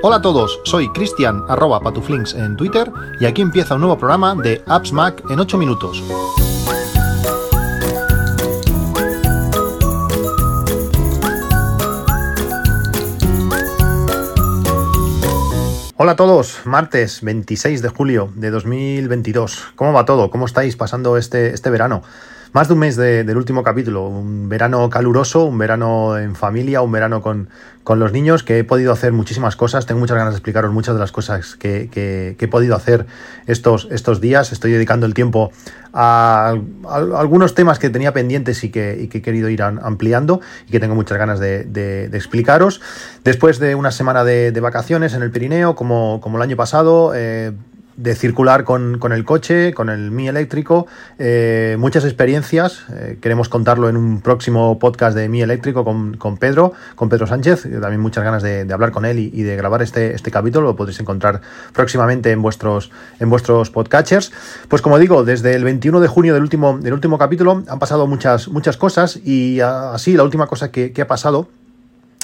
Hola a todos, soy Cristian arroba patuflinks en Twitter y aquí empieza un nuevo programa de Apps Mac en 8 minutos. Hola a todos, martes 26 de julio de 2022. ¿Cómo va todo? ¿Cómo estáis pasando este, este verano? Más de un mes del último capítulo, un verano caluroso, un verano en familia, un verano con, con, los niños, que he podido hacer muchísimas cosas. Tengo muchas ganas de explicaros muchas de las cosas que, que, he podido hacer estos, estos días. Estoy dedicando el tiempo a, algunos temas que tenía pendientes y que, que, he querido ir ampliando y que tengo muchas ganas de, de, explicaros. Después de una semana de, vacaciones en el Pirineo, como, como el año pasado, eh, de circular con, con, el coche, con el Mi eléctrico, eh, muchas experiencias. Eh, queremos contarlo en un próximo podcast de Mi eléctrico con, con Pedro, con Pedro Sánchez. También muchas ganas de, de hablar con él y, de grabar este, este capítulo. Lo podréis encontrar próximamente en vuestros, en vuestros podcatchers. Pues como digo, desde el 21 de junio del último, del último capítulo han pasado muchas, muchas cosas y así la última cosa que, que ha pasado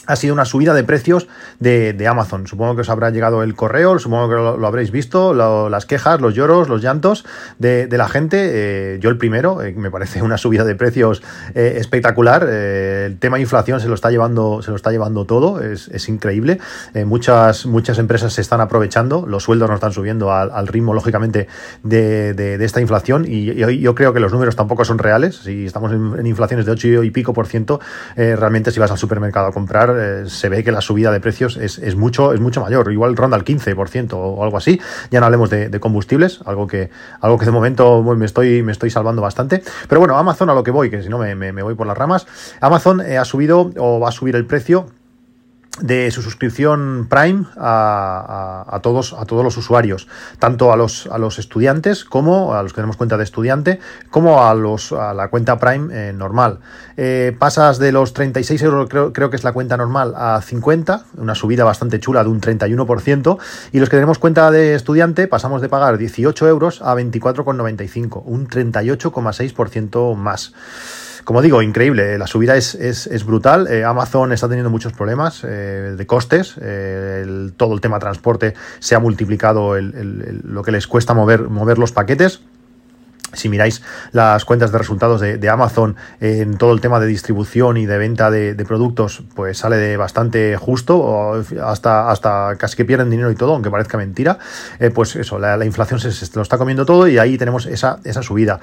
ha sido una subida de precios de, Amazon. Supongo que os habrá llegado el correo, supongo que lo, habréis visto, las quejas, los lloros, los llantos de, la gente. Eh, yo el primero, eh, me parece una subida de precios eh, espectacular. el tema inflación se lo está llevando, se lo está llevando todo, es, increíble. muchas, muchas empresas se están aprovechando, los sueldos no están subiendo al, ritmo, lógicamente, de, esta inflación. Y, yo creo que los números tampoco son reales. Si estamos en, en inflaciones de 8 y pico por ciento, realmente si vas al supermercado a comprar, eh, se ve que la subida de precios es, mucho, es mucho mayor, igual ronda el 15% o algo así. Ya no hablemos de, combustibles, algo que, algo que de momento me, estoy, me estoy salvando bastante. Pero bueno, Amazon a lo que voy, que si no me, voy por las ramas. Amazon eh, ha subido o va a subir el precio de su suscripción Prime a, todos, a todos los usuarios, tanto a los, a los estudiantes como a los que tenemos cuenta de estudiante, como a, los, a la cuenta Prime eh, normal. Eh, pasas de los 36 euros, creo, creo, que es la cuenta normal, a 50, una subida bastante chula de un 31%, y los que tenemos cuenta de estudiante pasamos de pagar 18 euros a 24,95, un 38,6% más. Como digo, increíble, la subida es, es, brutal. Eh, Amazon está teniendo muchos problemas eh, de costes, eh, todo el tema transporte se ha multiplicado lo que les cuesta mover, mover los paquetes. Si miráis las cuentas de resultados de, Amazon en todo el tema de distribución y de venta de, productos, pues sale de bastante justo, hasta, hasta casi que pierden dinero y todo, aunque parezca mentira. pues eso, la, inflación se, lo está comiendo todo y ahí tenemos esa, esa subida.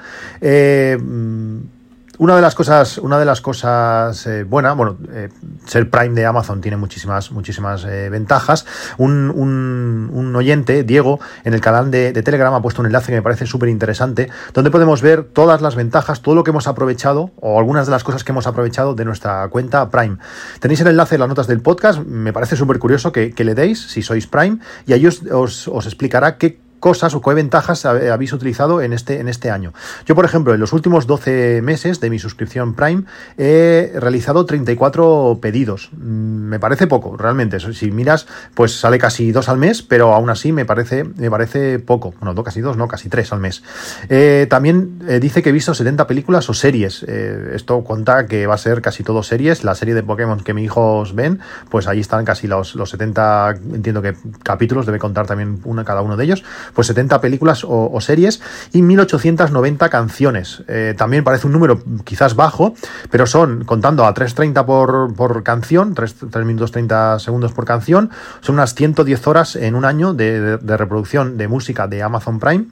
Una de las cosas, una de las cosas eh, buenas, bueno, eh, ser Prime de Amazon tiene muchísimas, muchísimas eh, ventajas. Un, un, oyente, Diego, en el canal de, Telegram ha puesto un enlace que me parece súper interesante, donde podemos ver todas las ventajas, todo lo que hemos aprovechado o algunas de las cosas que hemos aprovechado de nuestra cuenta Prime. Tenéis el enlace en las notas del podcast, me parece súper curioso que, le deis si sois Prime y ahí os, os, os explicará qué cosas o qué ventajas habéis utilizado en este, en este año. Yo, por ejemplo, en los últimos 12 meses de mi suscripción Prime he realizado 34 pedidos. Mm, me parece poco, realmente. Si miras, pues sale casi dos al mes, pero aún así me parece, me parece poco. Bueno, no, casi dos, no, casi tres al mes. Eh, también eh, dice que he visto 70 películas o series. Eh, esto cuenta que va a ser casi todo series. La serie de Pokémon que mis hijos ven, pues ahí están casi los, los 70, entiendo que capítulos, debe contar también una cada uno de ellos pues 70 películas o, series y 1890 canciones. Eh, también parece un número quizás bajo, pero son, contando a 3.30 por, por canción, 3, minutos 30 segundos por canción, son unas 110 horas en un año de reproducción de música de Amazon Prime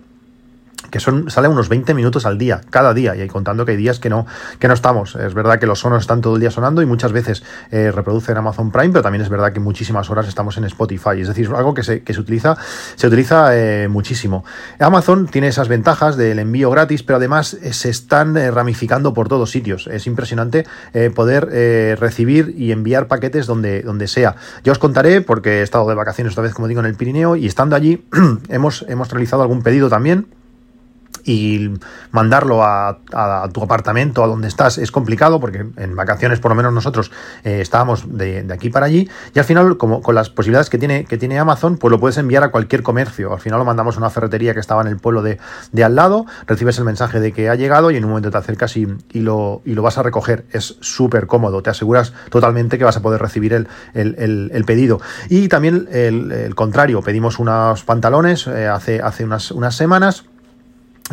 que son, sale unos 20 minutos al día, cada día, y ahí contando que hay días que no, que no estamos. Es verdad que los sonos están todo el día sonando y muchas veces eh, reproducen Amazon Prime, pero también es verdad que muchísimas horas estamos en Spotify. Es decir, algo que se, que se utiliza, se utiliza eh, muchísimo. Amazon tiene esas ventajas del envío gratis, pero además eh, se están ramificando por todos sitios. Es impresionante poder recibir y enviar paquetes donde, donde sea. Ya os contaré, porque he estado de vacaciones otra vez, como digo, en el Pirineo, y estando allí hemos, hemos realizado algún pedido también y mandarlo a, tu apartamento, a donde estás, es complicado porque en vacaciones por lo menos nosotros eh, estábamos de, aquí para allí y al final como con las posibilidades que tiene, que tiene Amazon pues lo puedes enviar a cualquier comercio. Al final lo mandamos a una ferretería que estaba en el pueblo de, al lado, recibes el mensaje de que ha llegado y en un momento te acercas y, lo, y lo, vas a recoger. Es súper cómodo, te aseguras totalmente que vas a poder recibir el, el, pedido. Y también el, contrario, pedimos unos pantalones eh, hace, hace unas, unas semanas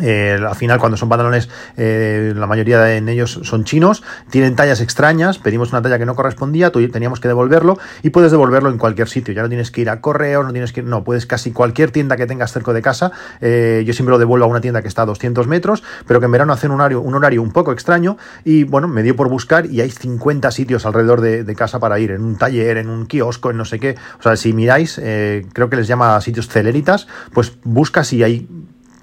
eh, al final, cuando son pantalones, eh, la mayoría de ellos son chinos, tienen tallas extrañas, pedimos una talla que no correspondía, teníamos que devolverlo y puedes devolverlo en cualquier sitio. Ya no tienes que ir a correo, no tienes que ir, no, puedes casi cualquier tienda que tengas cerca de casa. Eh, yo siempre lo devuelvo a una tienda que está a 200 metros, pero que en verano hace un horario, un horario un poco extraño y bueno, me dio por buscar y hay 50 sitios alrededor de, de casa para ir, en un taller, en un kiosco, en no sé qué. O sea, si miráis, creo que les llama sitios celeritas, pues busca si hay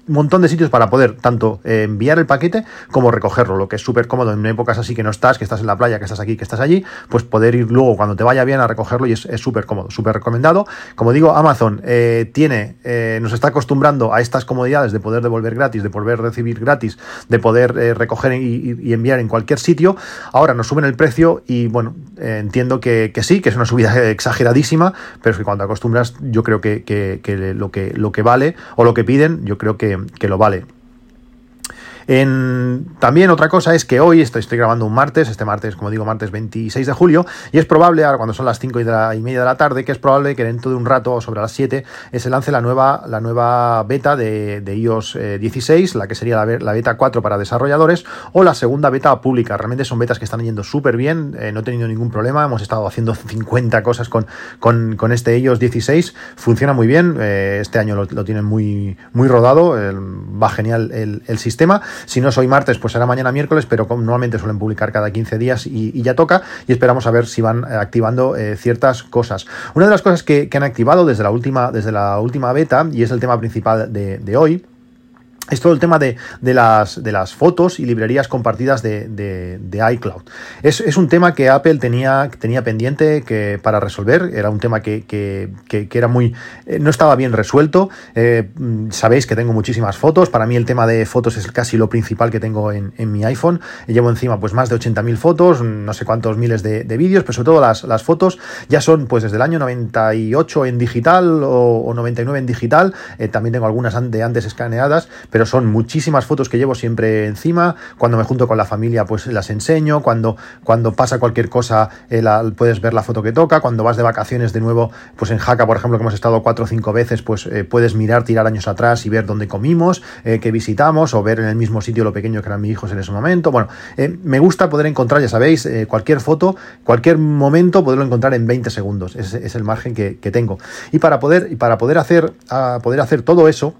montón de sitios para poder tanto eh, enviar el paquete como recogerlo, lo que es súper cómodo en épocas así que no estás, que estás en la playa, que estás aquí, que estás allí, pues poder ir luego cuando te vaya bien a recogerlo y es súper cómodo, súper recomendado. Como digo, Amazon eh, tiene, eh, nos está acostumbrando a estas comodidades de poder devolver gratis, de poder recibir gratis, de poder recoger y, enviar en cualquier sitio. Ahora nos suben el precio y bueno, entiendo que, sí, que es una subida exageradísima, pero es que cuando acostumbras yo creo que, lo que lo que vale o lo que piden, yo creo que que, lo vale. En, también otra cosa es que hoy estoy, grabando un martes, este martes, como digo, martes 26 de julio, y es probable, ahora cuando son las 5 y, media de la tarde, que es probable que dentro de un rato, sobre las 7, eh, se lance la nueva, la nueva beta de, iOS 16, eh, la que sería la, beta 4 para desarrolladores, o la segunda beta pública. Realmente son betas que están yendo súper bien, eh, no he tenido ningún problema, hemos estado haciendo 50 cosas con, con, este iOS 16, funciona muy bien, este año lo, tienen muy, muy rodado, va genial el, el sistema. Si no soy martes, pues será mañana miércoles, pero normalmente suelen publicar cada 15 días y, ya toca. Y esperamos a ver si van eh, activando eh, ciertas cosas. Una de las cosas que, han activado desde la última, desde la última beta, y es el tema principal de, de hoy, es todo el tema de, las, de, las, fotos y librerías compartidas de, iCloud. Es, un tema que Apple tenía, tenía pendiente que, para resolver, era un tema que, era muy. Eh, no estaba bien resuelto. Eh, sabéis que tengo muchísimas fotos. Para mí el tema de fotos es casi lo principal que tengo en, mi iPhone. Llevo encima pues más de 80.000 fotos, no sé cuántos miles de, vídeos, pero sobre todo las, las, fotos ya son pues desde el año 98 en digital o, 99 en digital. Eh, también tengo algunas de antes escaneadas son muchísimas fotos que llevo siempre encima. Cuando me junto con la familia, pues las enseño. Cuando, cuando pasa cualquier cosa, eh, puedes ver la foto que toca. Cuando vas de vacaciones de nuevo, pues en Jaca, por ejemplo, que hemos estado cuatro o cinco veces, pues eh, puedes mirar, tirar años atrás y ver dónde comimos, eh, qué visitamos, o ver en el mismo sitio lo pequeño que eran mis hijos en ese momento. Bueno, me gusta poder encontrar, ya sabéis, cualquier foto, cualquier momento, poderlo encontrar en 20 segundos. Es el margen que, tengo. Y para poder, para poder hacer, poder hacer todo eso,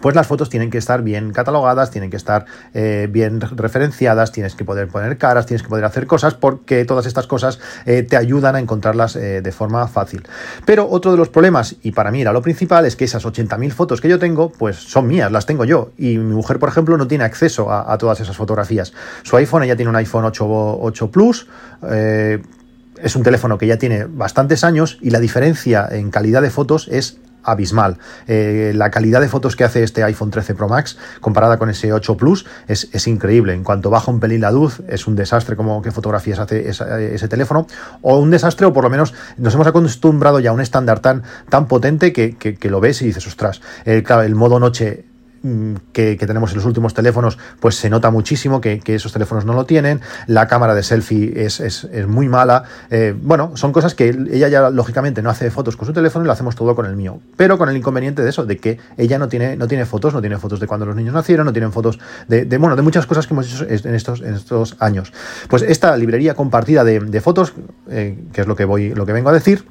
pues las fotos tienen que estar bien catalogadas, tienen que estar eh, bien referenciadas, tienes que poder poner caras, tienes que poder hacer cosas, porque todas estas cosas eh, te ayudan a encontrarlas eh, de forma fácil. Pero otro de los problemas, y para mí era lo principal, es que esas 80.000 fotos que yo tengo, pues son mías, las tengo yo. Y mi mujer, por ejemplo, no tiene acceso a, todas esas fotografías. Su iPhone, ella tiene un iPhone 8, 8 Plus es un teléfono que ya tiene bastantes años y la diferencia en calidad de fotos es abismal. Eh, la calidad de fotos que hace este iPhone 13 Pro Max comparada con ese 8 Plus es, increíble. En cuanto baja un pelín la luz, es un desastre como que fotografías hace ese, teléfono. O un desastre, o por lo menos nos hemos acostumbrado ya a un estándar tan, tan potente que, lo ves y dices, ostras, eh, claro, el modo noche Mm, que, tenemos en los últimos teléfonos, pues se nota muchísimo que, esos teléfonos no lo tienen. La cámara de selfie es, es, muy mala. Eh, bueno, son cosas que ella ya lógicamente no hace fotos con su teléfono y lo hacemos todo con el mío. Pero con el inconveniente de eso, de que ella no tiene, no tiene fotos, no tiene fotos de cuando los niños nacieron, no tienen fotos de, bueno, de muchas cosas que hemos hecho en estos, en estos años. Pues esta librería compartida de, fotos, eh, que es lo que voy, lo que vengo a decir,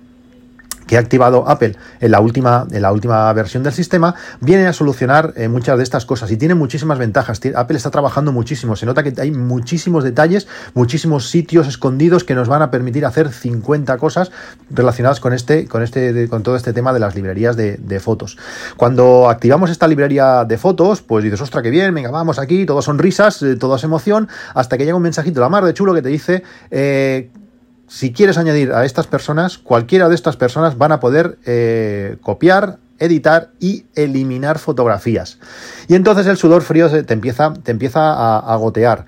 que ha activado Apple en la última, en la última versión del sistema, viene a solucionar eh, muchas de estas cosas y tiene muchísimas ventajas. Apple está trabajando muchísimo, se nota que hay muchísimos detalles, muchísimos sitios escondidos que nos van a permitir hacer 50 cosas relacionadas con este, con este, con todo este tema de las librerías de, fotos. Cuando activamos esta librería de fotos, pues dices, ostra, qué bien, venga, vamos aquí, todo sonrisas, eh, todo es emoción, hasta que llega un mensajito la mar de chulo que te dice eh, si quieres añadir a estas personas, cualquiera de estas personas van a poder eh, copiar editar y eliminar fotografías. Y entonces el sudor frío te empieza, te empieza a, a gotear.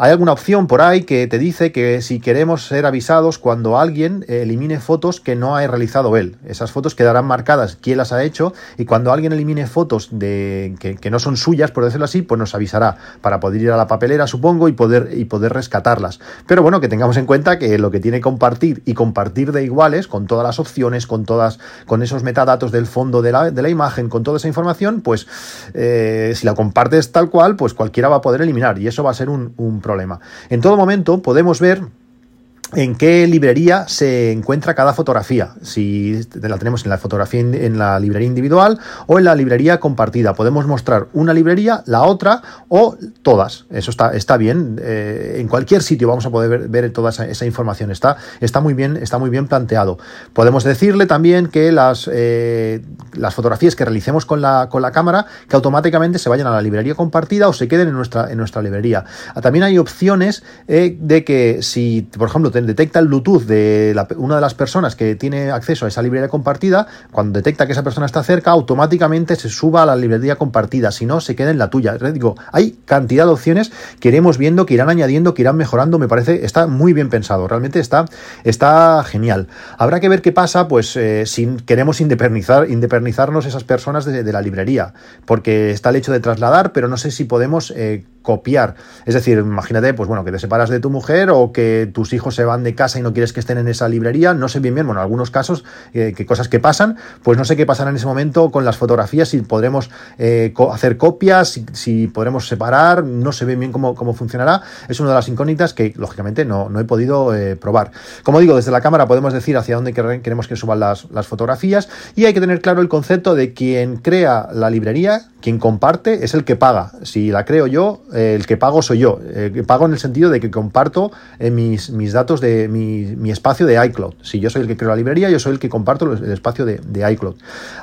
Hay alguna opción por ahí que te dice que si queremos ser avisados cuando alguien elimine fotos que no ha realizado él. Esas fotos quedarán marcadas quién las ha hecho y cuando alguien elimine fotos que, no son suyas, por decirlo así, pues nos avisará para poder ir a la papelera, supongo, y poder, y poder rescatarlas. Pero bueno, que tengamos en cuenta que lo que tiene compartir y compartir de iguales, con todas las opciones, con todas, con esos metadatos del fondo de la, de la imagen, con toda esa información, pues eh, si la compartes tal cual, pues cualquiera va a poder eliminar y eso va a ser un, un problema. En todo momento podemos ver en qué librería se encuentra cada fotografía, si la tenemos en la fotografía en la librería individual o en la librería compartida. Podemos mostrar una librería, la otra o todas. Eso está, está bien. Eh, en cualquier sitio vamos a poder ver, toda esa, información. Está, está, muy bien, está muy bien planteado. Podemos decirle también que las, eh, las fotografías que realicemos con la, con la cámara que automáticamente se vayan a la librería compartida o se queden en nuestra, en nuestra librería. También hay opciones eh, de que si, por ejemplo, detecta el Bluetooth de una de las personas que tiene acceso a esa librería compartida, cuando detecta que esa persona está cerca, automáticamente se suba a la librería compartida, si no, se queda en la tuya. Digo, hay cantidad de opciones que iremos viendo, que irán añadiendo, que irán mejorando, me parece, está muy bien pensado, realmente está, está genial. Habrá que ver qué pasa, pues, eh, si queremos independizar, independizarnos esas personas de, la librería, porque está el hecho de trasladar, pero no sé si podemos... Eh, copiar. Es decir, imagínate, pues bueno, que te separas de tu mujer o que tus hijos se van de casa y no quieres que estén en esa librería. No sé bien bien, bueno, en algunos casos, eh, que cosas que pasan, pues no sé qué pasará en ese momento con las fotografías, si podremos eh, hacer copias, si, podremos separar, no sé bien bien cómo, cómo, funcionará. Es una de las incógnitas que, lógicamente, no, no he podido eh, probar. Como digo, desde la cámara podemos decir hacia dónde queremos que suban las, las fotografías y hay que tener claro el concepto de quien crea la librería, quien comparte, es el que paga. Si la creo yo, el que pago soy yo. que pago en el sentido de que comparto eh, mis, mis, datos de mi, espacio de iCloud. Si yo soy el que creo la librería, yo soy el que comparto el espacio de, iCloud.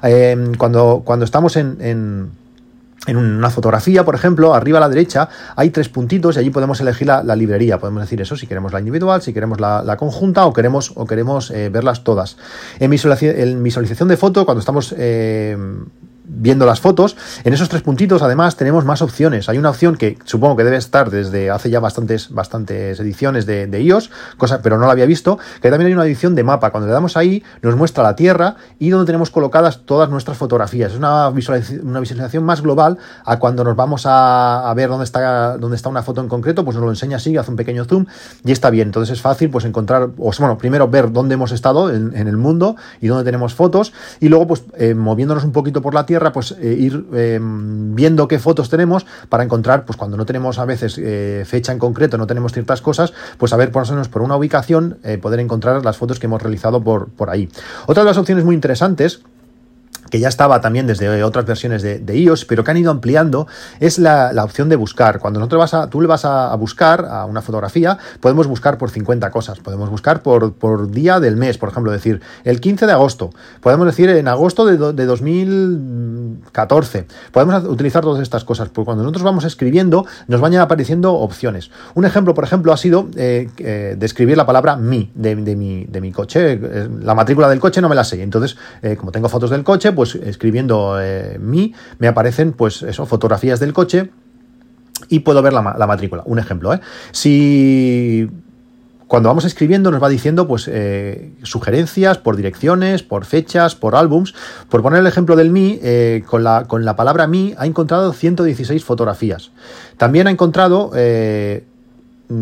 Em, cuando, cuando estamos en, en una fotografía, por ejemplo, arriba a la derecha hay tres puntitos y allí podemos elegir la, librería. Podemos decir eso si queremos la individual, si queremos la, conjunta o queremos, o queremos eh, verlas todas. En visualización, de foto, cuando estamos eh, viendo las fotos, en esos tres puntitos además tenemos más opciones. Hay una opción que supongo que debe estar desde hace ya bastantes, bastantes ediciones de, iOS, cosa, pero no la había visto, que también hay una edición de mapa. Cuando le damos ahí nos muestra la Tierra y donde tenemos colocadas todas nuestras fotografías. Es una visualización, una visualización más global a cuando nos vamos a, ver dónde está, dónde está una foto en concreto, pues nos lo enseña así, hace un pequeño zoom y está bien. Entonces es fácil pues encontrar, o bueno, primero ver dónde hemos estado en, el mundo y dónde tenemos fotos y luego pues eh, moviéndonos un poquito por la Tierra, pues eh, ir eh, viendo qué fotos tenemos para encontrar, pues cuando no tenemos a veces eh, fecha en concreto, no tenemos ciertas cosas, pues a ver por menos por una ubicación poder encontrar las fotos que hemos realizado por, por ahí. Otra de las opciones muy interesantes que ya estaba también desde otras versiones de, iOS, pero que han ido ampliando, es la, opción de buscar. Cuando nosotros vas a, tú le vas a, buscar a una fotografía, podemos buscar por 50 cosas. Podemos buscar por, por, día del mes, por ejemplo, decir el 15 de agosto. Podemos decir en agosto de, de 2014. Podemos utilizar todas estas cosas. Porque cuando nosotros vamos escribiendo, nos van apareciendo opciones. Un ejemplo, por ejemplo, ha sido eh, eh, describir la palabra mi de, mi, de mi coche. La matrícula del coche no me la sé. Entonces, eh, como tengo fotos del coche, pues escribiendo eh, mi, me aparecen pues eso, fotografías del coche y puedo ver la, matrícula. Un ejemplo, ¿eh? Si cuando vamos escribiendo nos va diciendo pues eh, sugerencias por direcciones, por fechas, por álbums. Por poner el ejemplo del Mi, con, la, con la palabra Mi ha encontrado 116 fotografías. También ha encontrado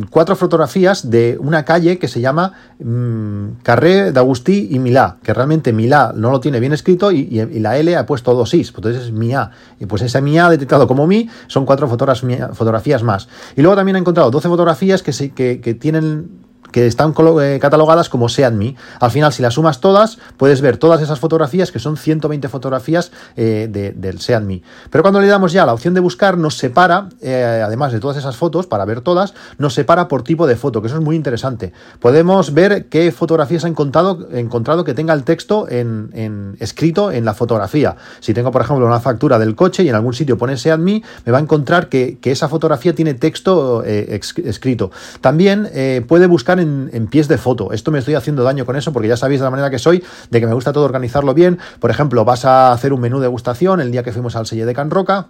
cuatro fotografías de una calle que se llama mm, Carré d'Agustí y Milá, que realmente Milá no lo tiene bien escrito y, la L ha puesto dos is, pues entonces es Mia. Y pues esa Mia detectado como Mi son cuatro fotografías más. Y luego también ha encontrado 12 fotografías que, que, que tienen que están eh, catalogadas como SeanMe. Al final, si las sumas todas, puedes ver todas esas fotografías, que son 120 fotografías eh, del SeanMe. Pero cuando le damos ya la opción de buscar, nos separa, eh, además de todas esas fotos, para ver todas, nos separa por tipo de foto, que eso es muy interesante. Podemos ver qué fotografías ha encontrado, encontrado que tenga el texto en, escrito en la fotografía. Si tengo, por ejemplo, una factura del coche y en algún sitio pone SeanMe, me va a encontrar que, esa fotografía tiene texto escrito. También puede buscar en, en, pies de foto. Esto me estoy haciendo daño con eso porque ya sabéis de la manera que soy, de que me gusta todo organizarlo bien. Por ejemplo, vas a hacer un menú de degustación el día que fuimos al Selle de Can Roca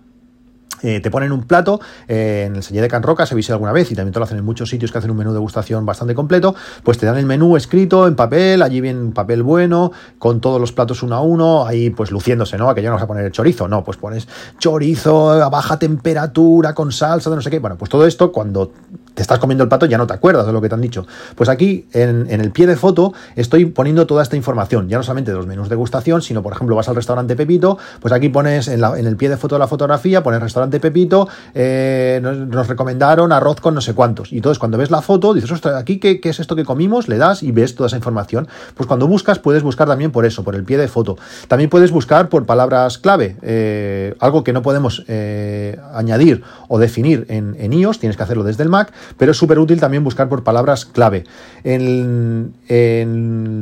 eh, te ponen un plato eh, en el sellé de Can Roca, se viste alguna vez y también te lo hacen en muchos sitios que hacen un menú de degustación bastante completo, pues te dan el menú escrito en papel, allí bien papel bueno, con todos los platos uno a uno, ahí pues luciéndose, ¿no? Aquello no vas a poner el chorizo, no, pues pones chorizo a baja temperatura con salsa de no sé qué. Bueno, pues todo esto cuando te estás comiendo el plato ya no te acuerdas de lo que te han dicho. Pues aquí en, el pie de foto estoy poniendo toda esta información, ya no solamente de los menús de degustación, sino por ejemplo vas al restaurante Pepito, pues aquí pones en, el pie de foto de la fotografía, pones restaurante Pepito, eh, nos, recomendaron arroz con no sé cuántos. Y entonces cuando ves la foto, dices, ostras, aquí qué, es esto que comimos, le das y ves toda esa información. Pues cuando buscas, puedes buscar también por eso, por el pie de foto. También puedes buscar por palabras clave, eh, algo que no podemos eh, añadir o definir en, iOS, tienes que hacerlo desde el Mac, pero es súper útil también buscar por palabras clave. En,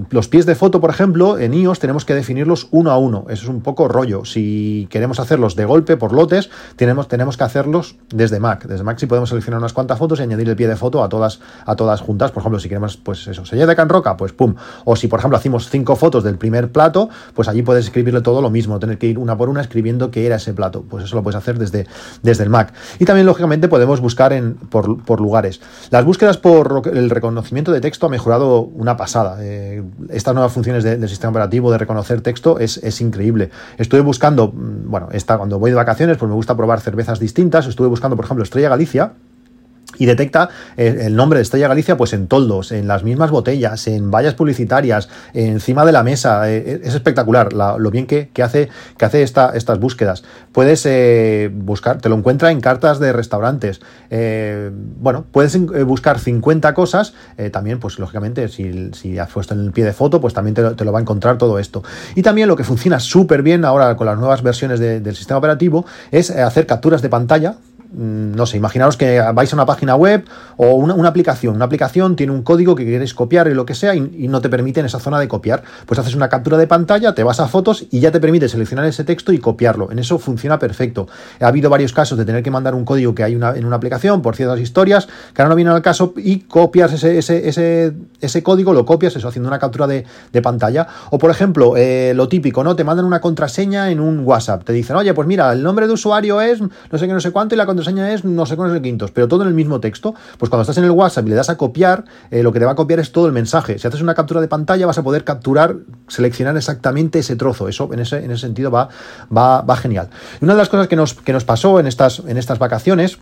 los pies de foto, por ejemplo, en iOS tenemos que definirlos uno a uno. Eso es un poco rollo. Si queremos hacerlos de golpe, por lotes, tenemos tenemos, que hacerlos desde Mac. Desde Mac sí podemos seleccionar unas cuantas fotos y añadir el pie de foto a todas, a todas juntas. Por ejemplo, si queremos, pues eso, se de Can Roca, pues pum. O si, por ejemplo, hacemos cinco fotos del primer plato, pues allí puedes escribirle todo lo mismo, tener que ir una por una escribiendo qué era ese plato. Pues eso lo puedes hacer desde, desde el Mac. Y también, lógicamente, podemos buscar en, por, lugares. Las búsquedas por el reconocimiento de texto ha mejorado una pasada. Eh, estas nuevas funciones del sistema operativo de reconocer texto es, es increíble. Estuve buscando, mm, bueno, esta, cuando voy de vacaciones, pues me gusta probar cervezas distintas. Estuve buscando, por ejemplo, Estrella Galicia y detecta eh, el nombre de Estrella Galicia pues en toldos, en las mismas botellas, en vallas publicitarias, encima de la mesa. Eh, eh, es espectacular lo bien que, hace, que hace esta, estas búsquedas. Puedes buscar, te lo encuentra en cartas de restaurantes. bueno, puedes buscar 50 cosas. también, pues lógicamente, si, si, has puesto en el pie de foto, pues también te, lo va a encontrar todo esto. Y también lo que funciona súper bien ahora con las nuevas versiones del sistema operativo es hacer capturas de pantalla no sé, imaginaros que vais a una página web o una, aplicación. Una aplicación tiene un código que queréis copiar y lo que sea y, no te permite en esa zona de copiar. Pues haces una captura de pantalla, te vas a fotos y ya te permite seleccionar ese texto y copiarlo. En eso funciona perfecto. Ha habido varios casos de tener que mandar un código que hay una, en una aplicación por ciertas historias que ahora no vienen al caso y copias ese, ese, ese, código, lo copias, eso, haciendo una captura de, pantalla. O por ejemplo, eh, lo típico, ¿no? Te mandan una contraseña en un WhatsApp. Te dicen, oye, pues mira, el nombre de usuario es no sé qué, no sé cuánto y la contraseña es no sé cuántos de quintos, pero todo en el mismo texto. Pues cuando estás en el WhatsApp y le das a copiar, eh, lo que te va a copiar es todo el mensaje. Si haces una captura de pantalla, vas a poder capturar, seleccionar exactamente ese trozo. Eso en ese, en ese sentido va, va, va genial. Y una de las cosas que nos, que nos pasó en estas, en estas vacaciones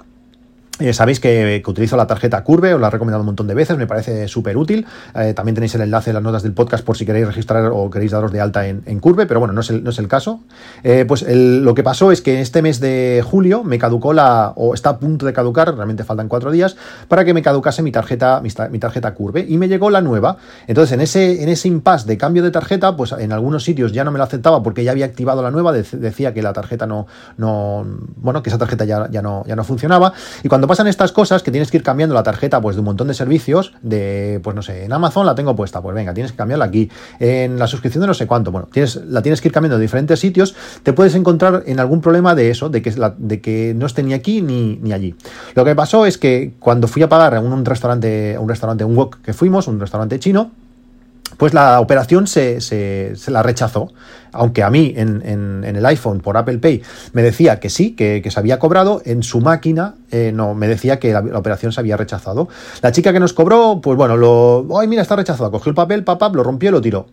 eh, sabéis que, utilizo la tarjeta Curve, os la he recomendado un montón de veces, me parece súper útil. Eh, también tenéis el enlace en las notas del podcast por si queréis registrar o queréis daros de alta en, Curve, pero bueno, no es el, no es el caso. Eh, pues lo que pasó es que este mes de julio me caducó la, o está a punto de caducar, realmente faltan cuatro días, para que me caducase mi tarjeta, mi, tarjeta Curve, y me llegó la nueva. Entonces, en ese, en ese impasse de cambio de tarjeta, pues en algunos sitios ya no me lo aceptaba porque ya había activado la nueva, decía que la tarjeta no, no, bueno, que esa tarjeta ya, ya, no, ya no funcionaba. Y cuando pasan estas cosas que tienes que ir cambiando la tarjeta pues de un montón de servicios, de, pues no sé, en Amazon la tengo puesta, pues venga, tienes que cambiarla aquí, en la suscripción de no sé cuánto, bueno, tienes, la tienes que ir cambiando de diferentes sitios, te puedes encontrar en algún problema de eso, de que, de que no esté ni aquí ni, ni allí. Lo que pasó es que cuando fui a pagar a un, restaurante, un restaurante, un wok que fuimos, un restaurante chino, pues la operación se, se, la rechazó. Aunque a mí en, en, el iPhone por Apple Pay me decía que sí, que, se había cobrado, en su máquina eh, no, me decía que la, operación se había rechazado. La chica que nos cobró, pues bueno, lo. ¡Ay, mira, está rechazado! Cogió el papel, papá, lo rompió y lo tiró.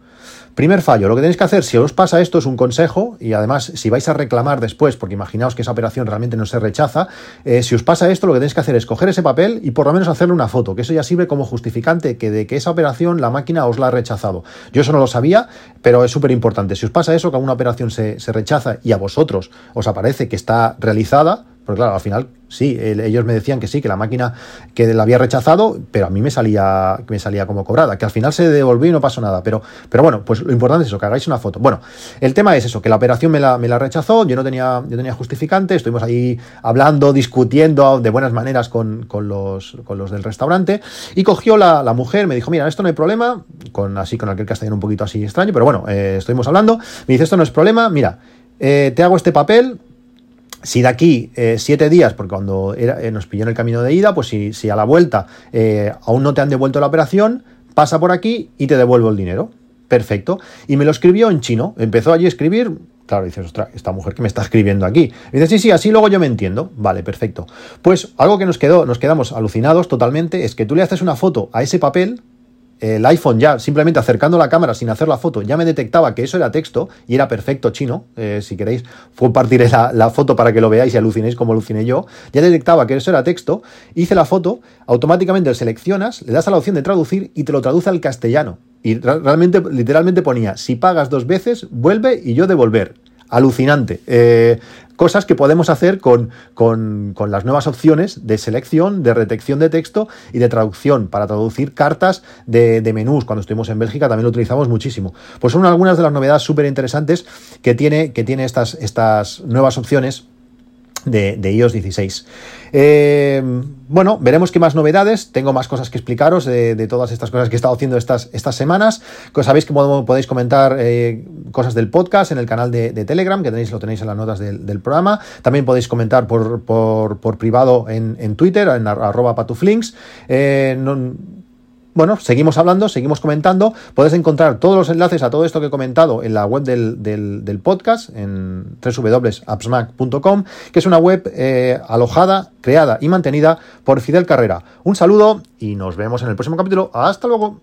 Primer fallo, lo que tenéis que hacer, si os pasa esto, es un consejo, y además, si vais a reclamar después, porque imaginaos que esa operación realmente no se rechaza, eh, si os pasa esto, lo que tenéis que hacer es coger ese papel y por lo menos hacerle una foto, que eso ya sirve como justificante que de que esa operación la máquina os la ha rechazado. Yo eso no lo sabía, pero es súper importante. Si os pasa eso, que una operación se, se rechaza y a vosotros os aparece que está realizada, porque claro, al final sí, ellos me decían que sí, que la máquina que la había rechazado, pero a mí me salía, me salía como cobrada, que al final se devolvió y no pasó nada. Pero, pero bueno, pues lo importante es eso, que hagáis una foto. Bueno, el tema es eso, que la operación me la, me la rechazó, yo no tenía, yo tenía justificante, estuvimos ahí hablando, discutiendo de buenas maneras con, los, con los del restaurante, y cogió la, mujer, me dijo, mira, esto no hay problema, con así con aquel castellano un poquito así extraño, pero bueno, eh, estuvimos hablando, me dice, esto no es problema, mira, eh, te hago este papel, si de aquí eh, siete días, porque cuando eh, nos pilló en el camino de ida, pues si, a la vuelta eh, aún no te han devuelto la operación, pasa por aquí y te devuelvo el dinero. Perfecto. Y me lo escribió en chino. Empezó allí a escribir. Claro, dices, ostras, esta mujer que me está escribiendo aquí. Y dice, sí, sí, así luego yo me entiendo. Vale, perfecto. Pues algo que nos quedó, nos quedamos alucinados totalmente, es que tú le haces una foto a ese papel, el iPhone ya, simplemente acercando la cámara sin hacer la foto, ya me detectaba que eso era texto y era perfecto chino. Eh, si queréis, compartiré la, foto para que lo veáis y alucinéis como aluciné yo. Ya detectaba que eso era texto, hice la foto, automáticamente seleccionas, le das a la opción de traducir y te lo traduce al castellano. Y realmente, literalmente ponía, si pagas dos veces, vuelve y yo devolver. Alucinante. Eh, cosas que podemos hacer con, con, las nuevas opciones de selección, de detección de texto y de traducción para traducir cartas de, de menús. Cuando estuvimos en Bélgica también lo utilizamos muchísimo. Pues son algunas de las novedades súper interesantes que tiene, que tiene estas, estas nuevas opciones de, iOS 16. Eh, bueno, veremos qué más novedades. Tengo más cosas que explicaros de, todas estas cosas que he estado haciendo estas, estas semanas. sabéis que podéis comentar eh, cosas del podcast en el canal de, Telegram, que tenéis, lo tenéis en las notas del, programa. También podéis comentar por, por, privado en, Twitter, en arroba patuflinks. Eh, bueno, seguimos hablando, seguimos comentando. Puedes encontrar todos los enlaces a todo esto que he comentado en la web del, podcast, en www.appsmac.com, que es una web eh, alojada, creada y mantenida por Fidel Carrera. Un saludo y nos vemos en el próximo capítulo. Hasta luego.